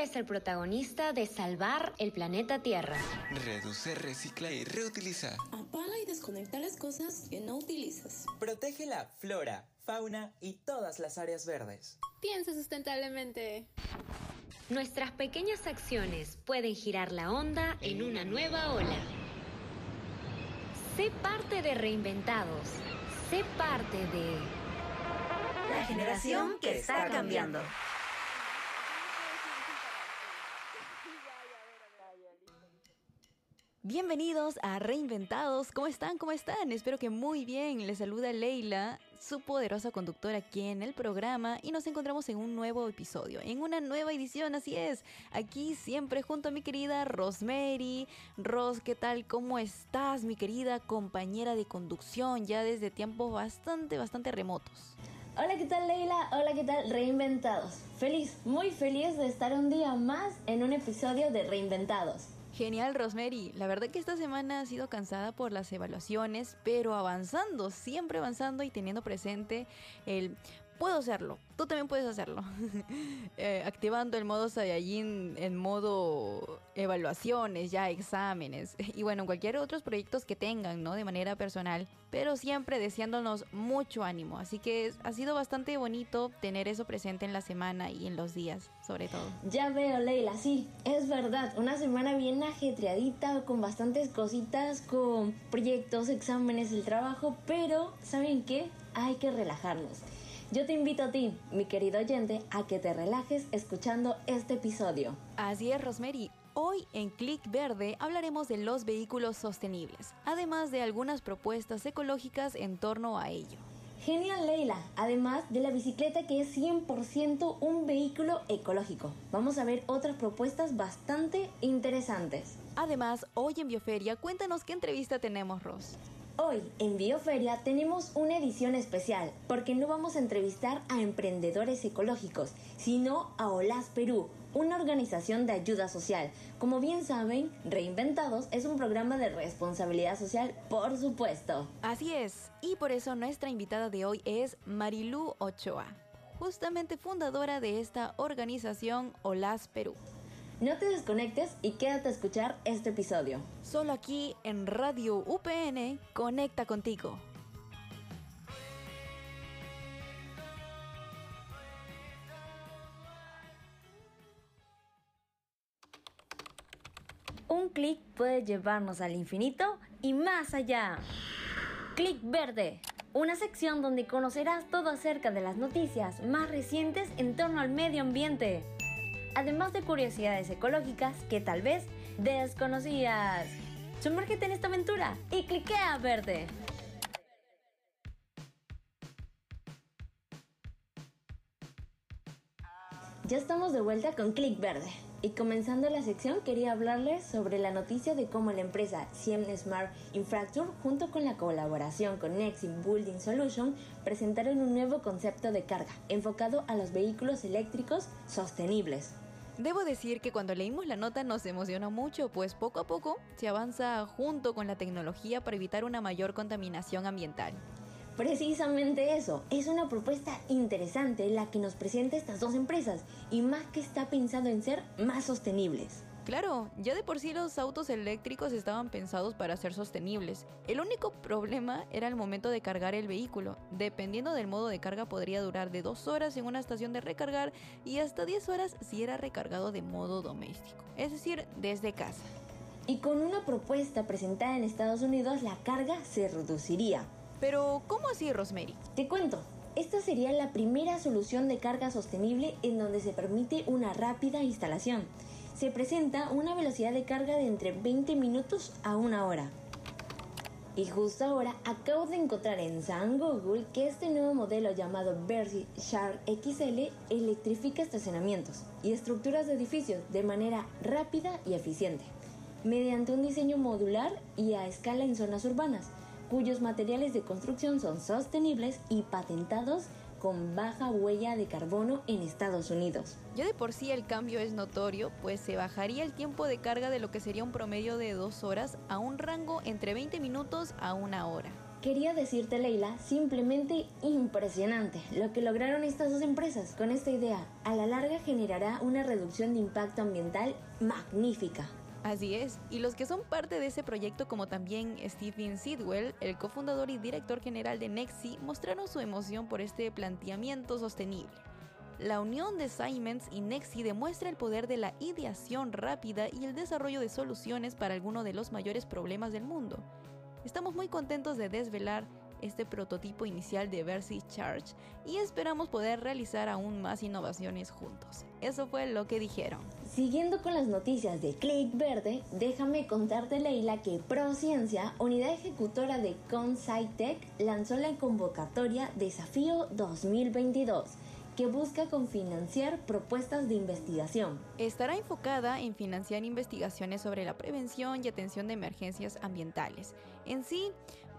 eres el protagonista de salvar el planeta Tierra. Reduce, recicla y reutiliza. Apaga y desconecta las cosas que no utilizas. Protege la flora, fauna y todas las áreas verdes. Piensa sustentablemente. Nuestras pequeñas acciones pueden girar la onda en una nueva ola. Sé parte de Reinventados. Sé parte de... La generación que está cambiando. Bienvenidos a Reinventados. ¿Cómo están? ¿Cómo están? Espero que muy bien. Les saluda Leila, su poderosa conductora aquí en el programa y nos encontramos en un nuevo episodio, en una nueva edición, así es. Aquí siempre junto a mi querida Rosemary. Ros, ¿qué tal? ¿Cómo estás, mi querida compañera de conducción ya desde tiempos bastante, bastante remotos? Hola, ¿qué tal Leila? Hola, ¿qué tal Reinventados? Feliz, muy feliz de estar un día más en un episodio de Reinventados. Genial, Rosemary. La verdad que esta semana ha sido cansada por las evaluaciones, pero avanzando, siempre avanzando y teniendo presente el puedo hacerlo, tú también puedes hacerlo. Eh, activando el modo Saiyajin en modo evaluaciones, ya exámenes y bueno, cualquier otros proyectos que tengan, ¿no? De manera personal, pero siempre deseándonos mucho ánimo. Así que ha sido bastante bonito tener eso presente en la semana y en los días, sobre todo. Ya veo, Leila, sí, es verdad, una semana bien ajetreadita, con bastantes cositas, con proyectos, exámenes, el trabajo, pero ¿saben qué? Hay que relajarnos. Yo te invito a ti, mi querido oyente, a que te relajes escuchando este episodio. Así es, Rosemary. Hoy en Click Verde hablaremos de los vehículos sostenibles, además de algunas propuestas ecológicas en torno a ello. Genial Leila, además de la bicicleta que es 100% un vehículo ecológico. Vamos a ver otras propuestas bastante interesantes. Además, hoy en Bioferia, cuéntanos qué entrevista tenemos, Ros. Hoy en Bioferia tenemos una edición especial porque no vamos a entrevistar a emprendedores ecológicos, sino a OLAS Perú, una organización de ayuda social. Como bien saben, Reinventados es un programa de responsabilidad social, por supuesto. Así es, y por eso nuestra invitada de hoy es Marilú Ochoa, justamente fundadora de esta organización OLAS Perú. No te desconectes y quédate a escuchar este episodio. Solo aquí en Radio UPN, conecta contigo. Un clic puede llevarnos al infinito y más allá. Clic verde, una sección donde conocerás todo acerca de las noticias más recientes en torno al medio ambiente además de curiosidades ecológicas que tal vez desconocías. Sumérgete en esta aventura y cliquea verde. Ya estamos de vuelta con Click Verde. Y comenzando la sección quería hablarles sobre la noticia de cómo la empresa CM Smart Infrastructure junto con la colaboración con Nexim Building Solution presentaron un nuevo concepto de carga enfocado a los vehículos eléctricos sostenibles. Debo decir que cuando leímos la nota nos emocionó mucho, pues poco a poco se avanza junto con la tecnología para evitar una mayor contaminación ambiental. Precisamente eso, es una propuesta interesante la que nos presenta estas dos empresas y más que está pensado en ser más sostenibles. Claro, ya de por sí los autos eléctricos estaban pensados para ser sostenibles. El único problema era el momento de cargar el vehículo. Dependiendo del modo de carga podría durar de 2 horas en una estación de recargar y hasta 10 horas si era recargado de modo doméstico, es decir, desde casa. Y con una propuesta presentada en Estados Unidos la carga se reduciría. Pero, ¿cómo así, Rosemary? Te cuento. Esta sería la primera solución de carga sostenible en donde se permite una rápida instalación se presenta una velocidad de carga de entre 20 minutos a una hora. Y justo ahora acabo de encontrar en San Google que este nuevo modelo llamado Versi Shark XL electrifica estacionamientos y estructuras de edificios de manera rápida y eficiente, mediante un diseño modular y a escala en zonas urbanas, cuyos materiales de construcción son sostenibles y patentados con baja huella de carbono en Estados Unidos. Ya de por sí el cambio es notorio, pues se bajaría el tiempo de carga de lo que sería un promedio de dos horas a un rango entre 20 minutos a una hora. Quería decirte, Leila, simplemente impresionante lo que lograron estas dos empresas con esta idea. A la larga generará una reducción de impacto ambiental magnífica. Así es, y los que son parte de ese proyecto como también Stephen Sidwell, el cofundador y director general de Nexi, mostraron su emoción por este planteamiento sostenible. La unión de Siemens y Nexi demuestra el poder de la ideación rápida y el desarrollo de soluciones para algunos de los mayores problemas del mundo. Estamos muy contentos de desvelar este prototipo inicial de Versi Charge y esperamos poder realizar aún más innovaciones juntos. Eso fue lo que dijeron. Siguiendo con las noticias de Click Verde, déjame contarte Leila que ProCiencia, unidad ejecutora de ConSciTech, lanzó la convocatoria Desafío 2022 que busca confinanciar propuestas de investigación. Estará enfocada en financiar investigaciones sobre la prevención y atención de emergencias ambientales. En sí,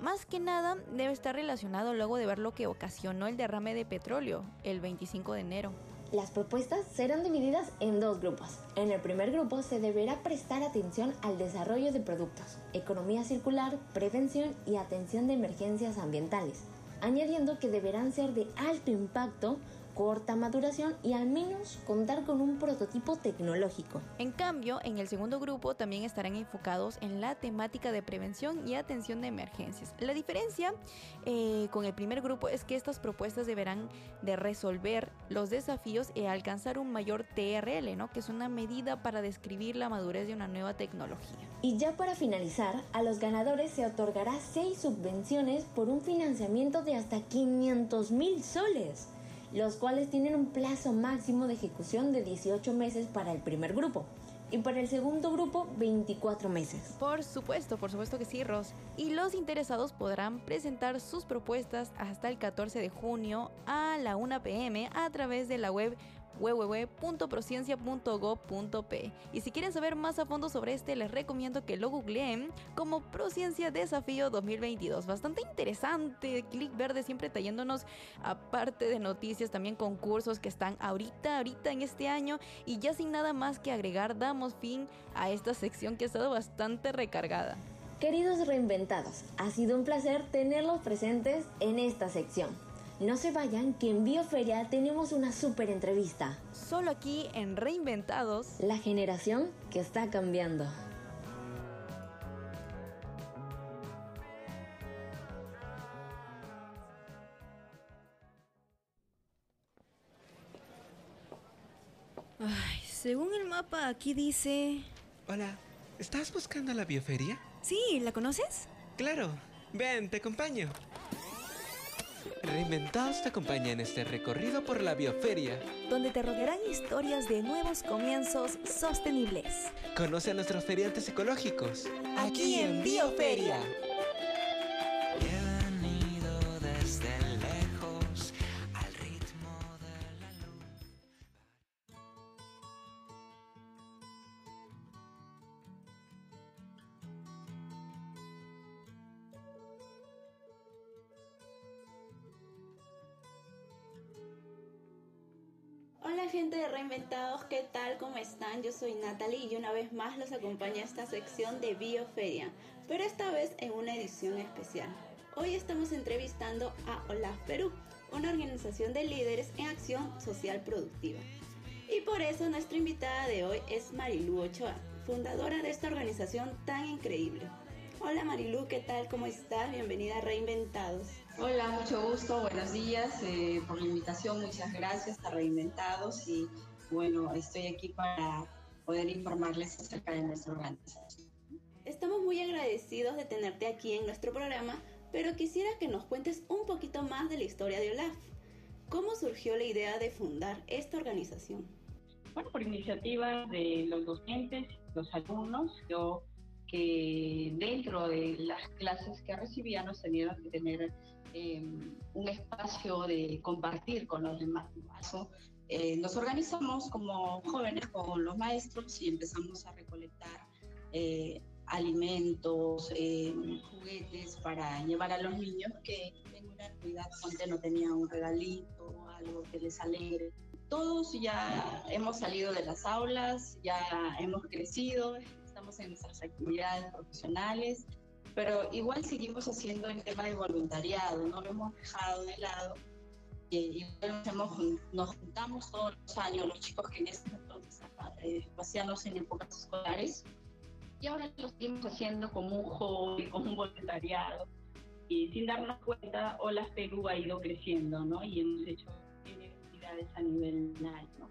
más que nada debe estar relacionado luego de ver lo que ocasionó el derrame de petróleo el 25 de enero. Las propuestas serán divididas en dos grupos. En el primer grupo se deberá prestar atención al desarrollo de productos, economía circular, prevención y atención de emergencias ambientales, añadiendo que deberán ser de alto impacto corta maduración y al menos contar con un prototipo tecnológico. En cambio, en el segundo grupo también estarán enfocados en la temática de prevención y atención de emergencias. La diferencia eh, con el primer grupo es que estas propuestas deberán de resolver los desafíos y alcanzar un mayor TRL, ¿no? que es una medida para describir la madurez de una nueva tecnología. Y ya para finalizar, a los ganadores se otorgará seis subvenciones por un financiamiento de hasta 500 mil soles los cuales tienen un plazo máximo de ejecución de 18 meses para el primer grupo y para el segundo grupo 24 meses. Por supuesto, por supuesto que sí, Ros. Y los interesados podrán presentar sus propuestas hasta el 14 de junio a la 1 pm a través de la web www.prociencia.gov.p. Y si quieren saber más a fondo sobre este, les recomiendo que lo googleen como Prociencia Desafío 2022. Bastante interesante. Click Verde siempre trayéndonos, aparte de noticias, también concursos que están ahorita, ahorita en este año. Y ya sin nada más que agregar, damos fin a esta sección que ha estado bastante recargada. Queridos reinventados, ha sido un placer tenerlos presentes en esta sección. No se vayan, que en Bioferia tenemos una súper entrevista. Solo aquí en Reinventados. La generación que está cambiando. Ay, según el mapa aquí dice... Hola, ¿estás buscando la bioferia? Sí, ¿la conoces? Claro, ven, te acompaño. Reinventados te acompaña en este recorrido por la bioferia, donde te rodearán historias de nuevos comienzos sostenibles. Conoce a nuestros feriantes ecológicos. Aquí en Bioferia. Gente de Reinventados, ¿qué tal? ¿Cómo están? Yo soy Natalie y una vez más los acompaña esta sección de Bioferia, pero esta vez en una edición especial. Hoy estamos entrevistando a Olaf Perú, una organización de líderes en acción social productiva. Y por eso nuestra invitada de hoy es Marilu Ochoa, fundadora de esta organización tan increíble. Hola Marilu, ¿qué tal? ¿Cómo estás? Bienvenida a Reinventados. Hola, mucho gusto, buenos días eh, por la invitación, muchas gracias a Reinventados y bueno, estoy aquí para poder informarles acerca de nuestra organización. Estamos muy agradecidos de tenerte aquí en nuestro programa, pero quisiera que nos cuentes un poquito más de la historia de OLAF. ¿Cómo surgió la idea de fundar esta organización? Bueno, por iniciativa de los docentes, los alumnos, yo que dentro de las clases que recibíamos teníamos que tener eh, un espacio de compartir con los demás. Eh, nos organizamos como jóvenes con los maestros y empezamos a recolectar eh, alimentos, juguetes para llevar a los niños que en una actividad donde no tenían un regalito, algo que les alegre. Todos ya hemos salido de las aulas, ya hemos crecido, estamos en nuestras actividades profesionales pero igual seguimos haciendo el tema de voluntariado, no lo hemos dejado de lado. Y, nos, juntamos todos los años, los chicos que en ese entonces eh, en épocas escolares, y ahora lo seguimos haciendo como un hobby, como un voluntariado. Y sin darnos cuenta, Olas Perú ha ido creciendo, ¿no? Y hemos hecho actividades a nivel nacional, ¿no?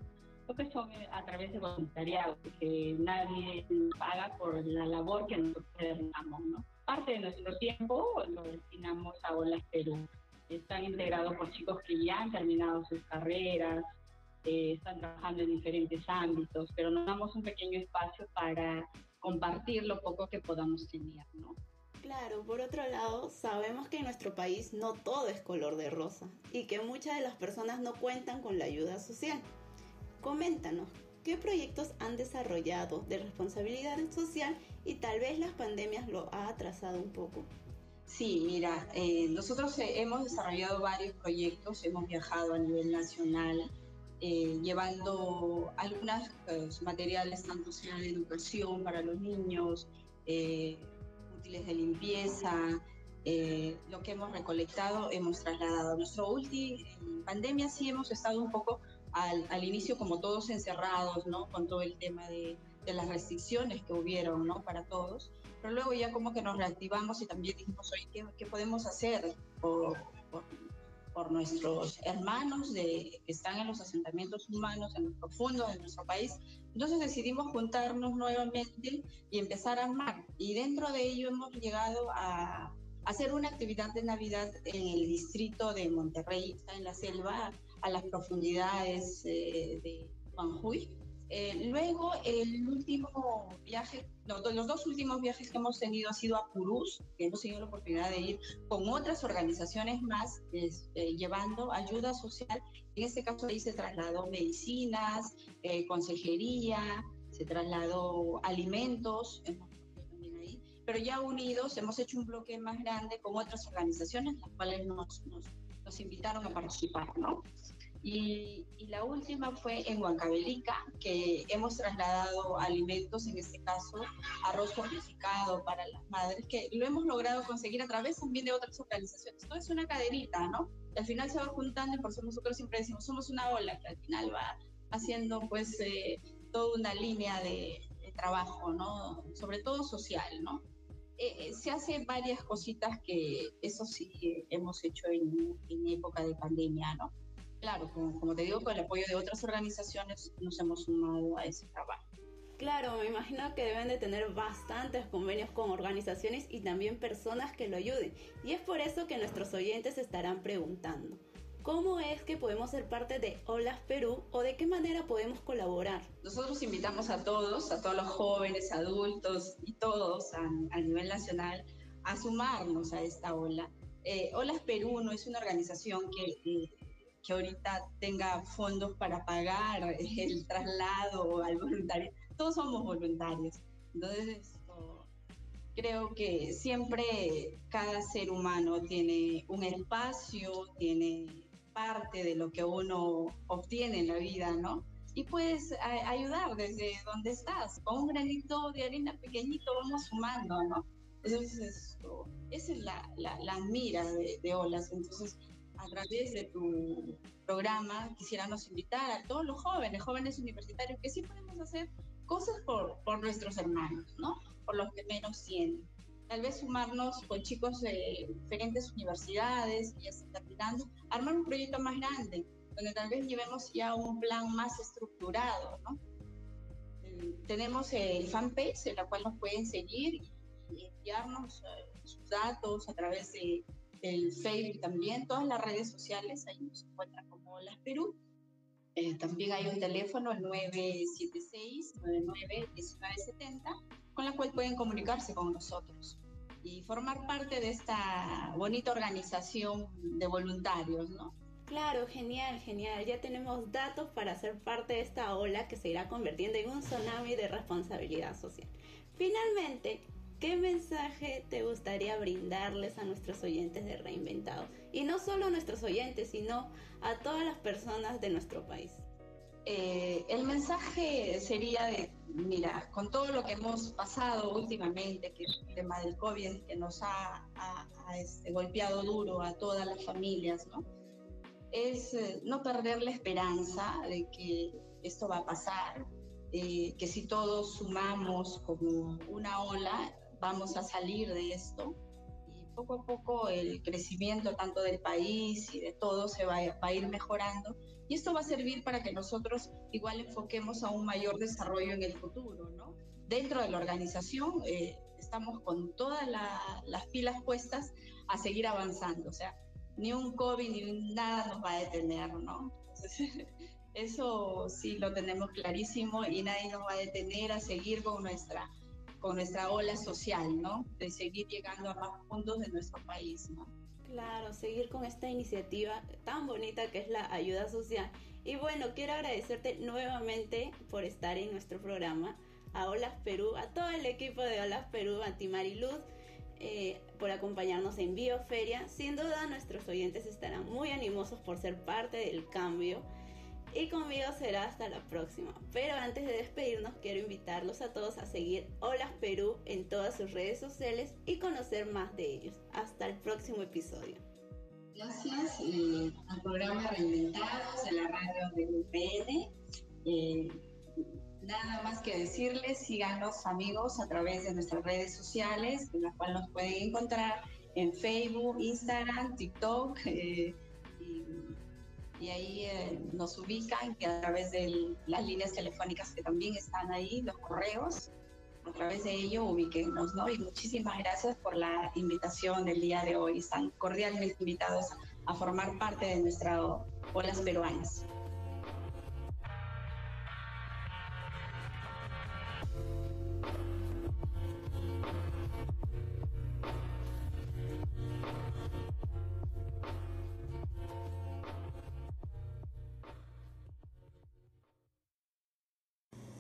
Lo que son eh, a través de voluntariado, que nadie paga por la labor que nosotros realizamos, ¿no? Parte de nuestro tiempo lo destinamos a Olas Perú. Están integrados por chicos que ya han terminado sus carreras, eh, están trabajando en diferentes ámbitos, pero nos damos un pequeño espacio para compartir lo poco que podamos tener, ¿no? Claro, por otro lado, sabemos que en nuestro país no todo es color de rosa y que muchas de las personas no cuentan con la ayuda social. Coméntanos, ¿qué proyectos han desarrollado de responsabilidad social y tal vez las pandemias lo ha atrasado un poco? Sí, mira, eh, nosotros hemos desarrollado varios proyectos, hemos viajado a nivel nacional, eh, llevando algunos pues, materiales, tanto sea de educación para los niños, eh, útiles de limpieza, eh, lo que hemos recolectado hemos trasladado. Nuestro último, en pandemia sí hemos estado un poco al, inicio como todos encerrados, ¿no? Con todo el tema de, las restricciones que hubieron, ¿no? Para todos. Pero luego ya como que nos reactivamos y también dijimos, oye, ¿qué, qué podemos hacer por, nuestros hermanos que están en los asentamientos humanos en los profundos de nuestro país. Entonces decidimos juntarnos nuevamente y empezar a armar. Y dentro de ello hemos llegado a hacer una actividad de Navidad en el distrito de Monterrey, en la selva, a las profundidades eh, de Juanjuy. Eh, luego, el último viaje, los, dos últimos viajes que hemos tenido ha sido a Purús, que hemos tenido la oportunidad de ir con otras organizaciones más, este, llevando ayuda social. En este caso ahí se trasladó medicinas, eh, consejería, se trasladó alimentos, pero ya unidos hemos hecho un bloque más grande con otras organizaciones, las cuales nos, nos, nos invitaron a participar, ¿no? Y, la última fue en Huancavelica, que hemos trasladado alimentos, en este caso arroz fortificado para las madres, que lo hemos logrado conseguir a través también de otras organizaciones. Todo es una caderita, ¿no? al final se va juntando y por eso nosotros siempre decimos, somos una ola que al final va haciendo pues eh, toda una línea de, trabajo, ¿no? Sobre todo social, ¿no? Eh, eh, se hace varias cositas que eso sí hemos hecho en, en época de pandemia, ¿no? claro, como, te digo, con el apoyo de otras organizaciones nos hemos sumado a ese trabajo. Claro, me imagino que deben de tener bastantes convenios con organizaciones y también personas que lo ayuden. Y es por eso que nuestros oyentes estarán preguntando, ¿cómo es que podemos ser parte de Olas Perú o de qué manera podemos colaborar? Nosotros invitamos a todos, a todos los jóvenes, adultos y todos a, nivel nacional a sumarnos a esta ola. Eh, Perú no es una organización que... Que ahorita tenga fondos para pagar el traslado al voluntario. Todos somos voluntarios. Entonces, creo que siempre cada ser humano tiene un espacio, tiene parte de lo que uno obtiene en la vida, ¿no? Y puedes ayudar desde donde estás. Con un granito de arena pequeñito vamos sumando, ¿no? Entonces, esa es la, la, mira de, Olas. Entonces, a través de tu programa quisiéramos invitar a todos los jóvenes, jóvenes universitarios, que sí podemos hacer cosas por, por nuestros hermanos, ¿no? Por los que menos tienen. Tal vez sumarnos con chicos de diferentes universidades que ya están terminando, armar un proyecto más grande, donde tal vez llevemos ya un plan más estructurado, ¿no? Eh, tenemos el fanpage en la cual nos pueden seguir y enviarnos eh, sus datos a través de el Facebook también, todas las redes sociales, ahí nos encuentran como Las Perú. Eh, también hay un teléfono, el 976-99-1970, con la cual pueden comunicarse con nosotros y formar parte de esta bonita organización de voluntarios, ¿no? Claro, genial, genial. Ya tenemos datos para ser parte de esta ola que se irá convirtiendo en un tsunami de responsabilidad social. Finalmente, ¿Qué mensaje te gustaría brindarles a nuestros oyentes de Reinventado? Y no solo a nuestros oyentes, sino a todas las personas de nuestro país. Eh, el mensaje sería de, mira, con todo lo que hemos pasado últimamente, que el tema del COVID, que nos ha, este, golpeado duro a todas las familias, ¿no? Es eh, no perder la esperanza de que esto va a pasar, eh, que si todos sumamos como una ola, vamos a salir de esto y poco a poco el crecimiento tanto del país y de todo se va, va a ir mejorando y esto va a servir para que nosotros igual enfoquemos a un mayor desarrollo en el futuro, ¿no? Dentro de la organización eh, estamos con todas las pilas puestas a seguir avanzando, o sea, ni un COVID ni nada nos va a detener, ¿no? eso sí lo tenemos clarísimo y nadie nos va a detener a seguir con nuestra con nuestra ola social, ¿no? De seguir llegando a más puntos de nuestro país, ¿no? Claro, seguir con esta iniciativa tan bonita que es la ayuda social. Y bueno, quiero agradecerte nuevamente por estar en nuestro programa, a Olas Perú, a todo el equipo de Olas Perú, a ti Mariluz, eh, por acompañarnos en Bioferia. Sin duda nuestros oyentes estarán muy animosos por ser parte del cambio y conmigo será hasta la próxima. Pero antes de despedirnos, quiero invitarlos a todos a seguir Hola Perú en todas sus redes sociales y conocer más de ellos. Hasta el próximo episodio. Gracias eh, al programa Reinventados de la radio de UPN. Eh, nada más que decirles, síganos amigos a través de nuestras redes sociales, en las cuales nos pueden encontrar en Facebook, Instagram, TikTok. Eh, ahí eh, nos ubican que a través de las líneas telefónicas que también están ahí, los correos, a través de ello ubiquenos, ¿no? Y muchísimas gracias por la invitación del día de hoy. Están cordialmente invitados a formar parte de nuestra Olas Peruanas.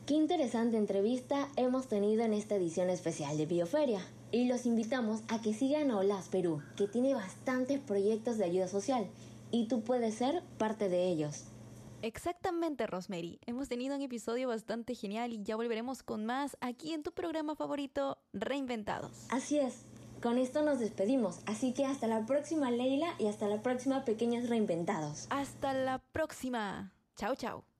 Qué interesante entrevista hemos tenido en esta edición especial de Bioferia. Y los invitamos a que sigan a Olas Perú, que tiene bastantes proyectos de ayuda social y tú puedes ser parte de ellos. Exactamente, Rosemary. Hemos tenido un episodio bastante genial y ya volveremos con más aquí en tu programa favorito, Reinventados. Así es. Con esto nos despedimos, así que hasta la próxima Leila y hasta la próxima Pequeños Reinventados. Hasta la próxima. Chao, chao.